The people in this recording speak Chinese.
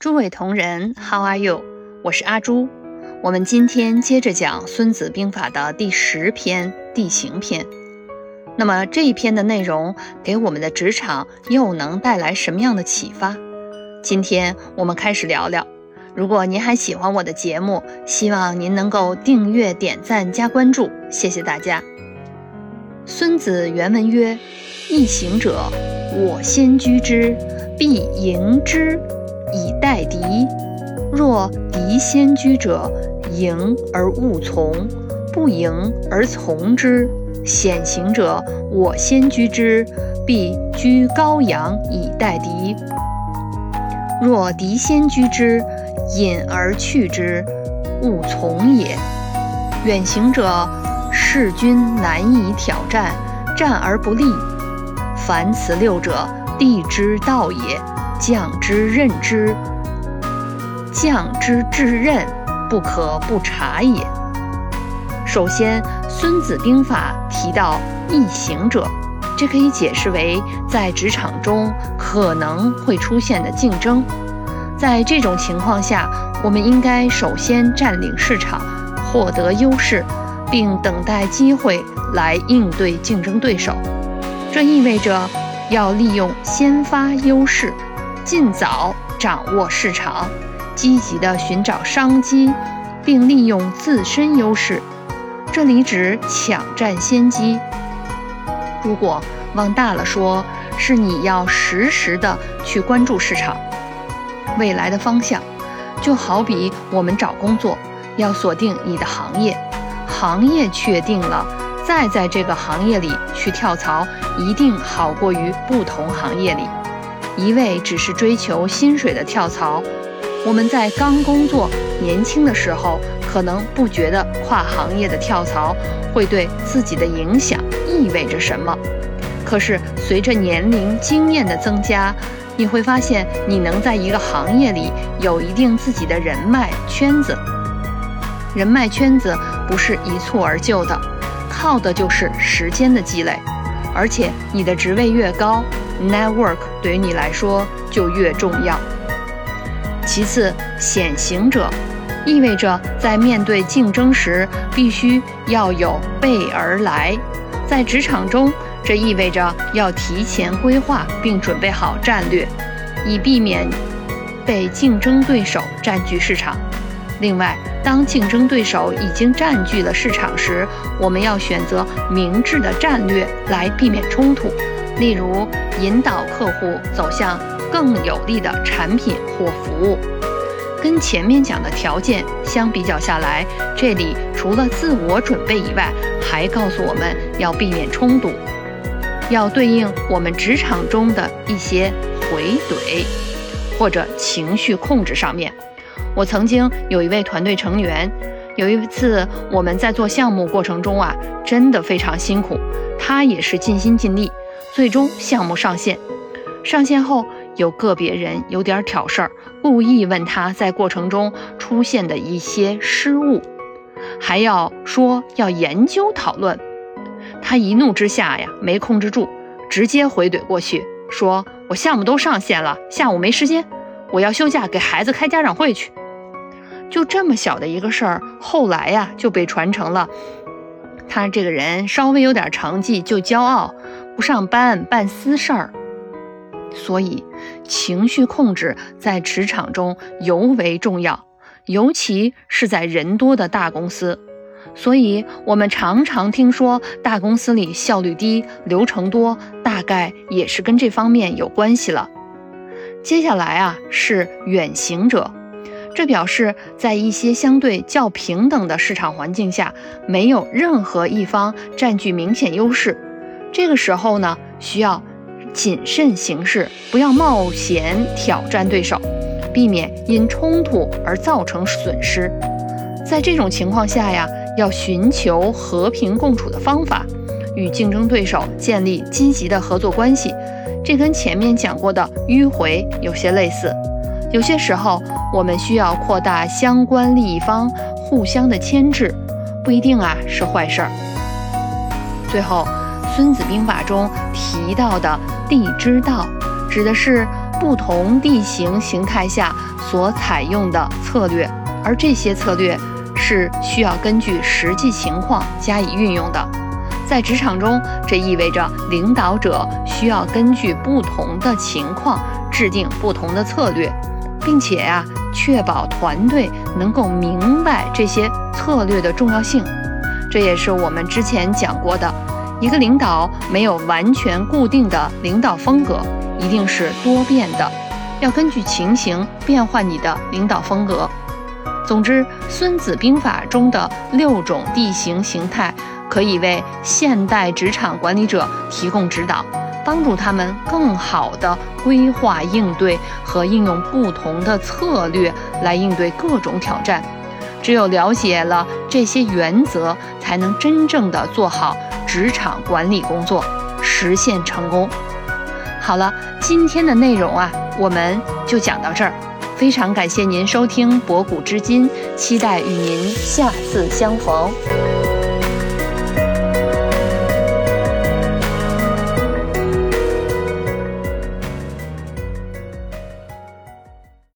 诸位同仁，How are you？我是阿朱。我们今天接着讲《孙子兵法》的第十篇地形篇。那么这一篇的内容给我们的职场又能带来什么样的启发？今天我们开始聊聊。如果您还喜欢我的节目，希望您能够订阅、点赞、加关注，谢谢大家。孙子原文曰：“易行者，我先居之，必迎之。”以待敌。若敌先居者，迎而勿从；不迎而从之，险行者，我先居之，必居高阳以待敌。若敌先居之，引而去之，勿从也。远行者，势军难以挑战，战而不利。凡此六者，地之道也。将之任之，将之至任，不可不察也。首先，《孙子兵法》提到易行者，这可以解释为在职场中可能会出现的竞争。在这种情况下，我们应该首先占领市场，获得优势，并等待机会来应对竞争对手。这意味着要利用先发优势。尽早掌握市场，积极地寻找商机，并利用自身优势。这里指抢占先机。如果往大了说，是你要实时的去关注市场未来的方向。就好比我们找工作，要锁定你的行业，行业确定了，再在这个行业里去跳槽，一定好过于不同行业里。一味只是追求薪水的跳槽，我们在刚工作、年轻的时候，可能不觉得跨行业的跳槽会对自己的影响意味着什么。可是随着年龄、经验的增加，你会发现，你能在一个行业里有一定自己的人脉圈子。人脉圈子不是一蹴而就的，靠的就是时间的积累。而且你的职位越高，Network 对于你来说就越重要。其次，显行者意味着在面对竞争时必须要有备而来。在职场中，这意味着要提前规划并准备好战略，以避免被竞争对手占据市场。另外，当竞争对手已经占据了市场时，我们要选择明智的战略来避免冲突。例如，引导客户走向更有利的产品或服务。跟前面讲的条件相比较下来，这里除了自我准备以外，还告诉我们要避免冲突，要对应我们职场中的一些回怼或者情绪控制上面。我曾经有一位团队成员，有一次我们在做项目过程中啊，真的非常辛苦，他也是尽心尽力。最终项目上线，上线后有个别人有点挑事儿，故意问他在过程中出现的一些失误，还要说要研究讨论。他一怒之下呀，没控制住，直接回怼过去，说我项目都上线了，下午没时间，我要休假给孩子开家长会去。就这么小的一个事儿，后来呀就被传成了。他这个人稍微有点成绩就骄傲。不上班办私事儿，所以情绪控制在职场中尤为重要，尤其是在人多的大公司。所以我们常常听说大公司里效率低、流程多，大概也是跟这方面有关系了。接下来啊是远行者，这表示在一些相对较平等的市场环境下，没有任何一方占据明显优势。这个时候呢，需要谨慎行事，不要冒险挑战对手，避免因冲突而造成损失。在这种情况下呀，要寻求和平共处的方法，与竞争对手建立积极的合作关系。这跟前面讲过的迂回有些类似。有些时候，我们需要扩大相关利益方互相的牵制，不一定啊是坏事儿。最后。孙子兵法中提到的地之道，指的是不同地形形态下所采用的策略，而这些策略是需要根据实际情况加以运用的。在职场中，这意味着领导者需要根据不同的情况制定不同的策略，并且呀，确保团队能够明白这些策略的重要性。这也是我们之前讲过的，一个领导没有完全固定的领导风格，一定是多变的，要根据情形变换你的领导风格。总之，《孙子兵法》中的六种地形形态。可以为现代职场管理者提供指导，帮助他们更好地规划应对和应用不同的策略来应对各种挑战。只有了解了这些原则，才能真正的做好职场管理工作，实现成功。好了，今天的内容啊，我们就讲到这儿。非常感谢您收听博古知今，期待与您下次相逢。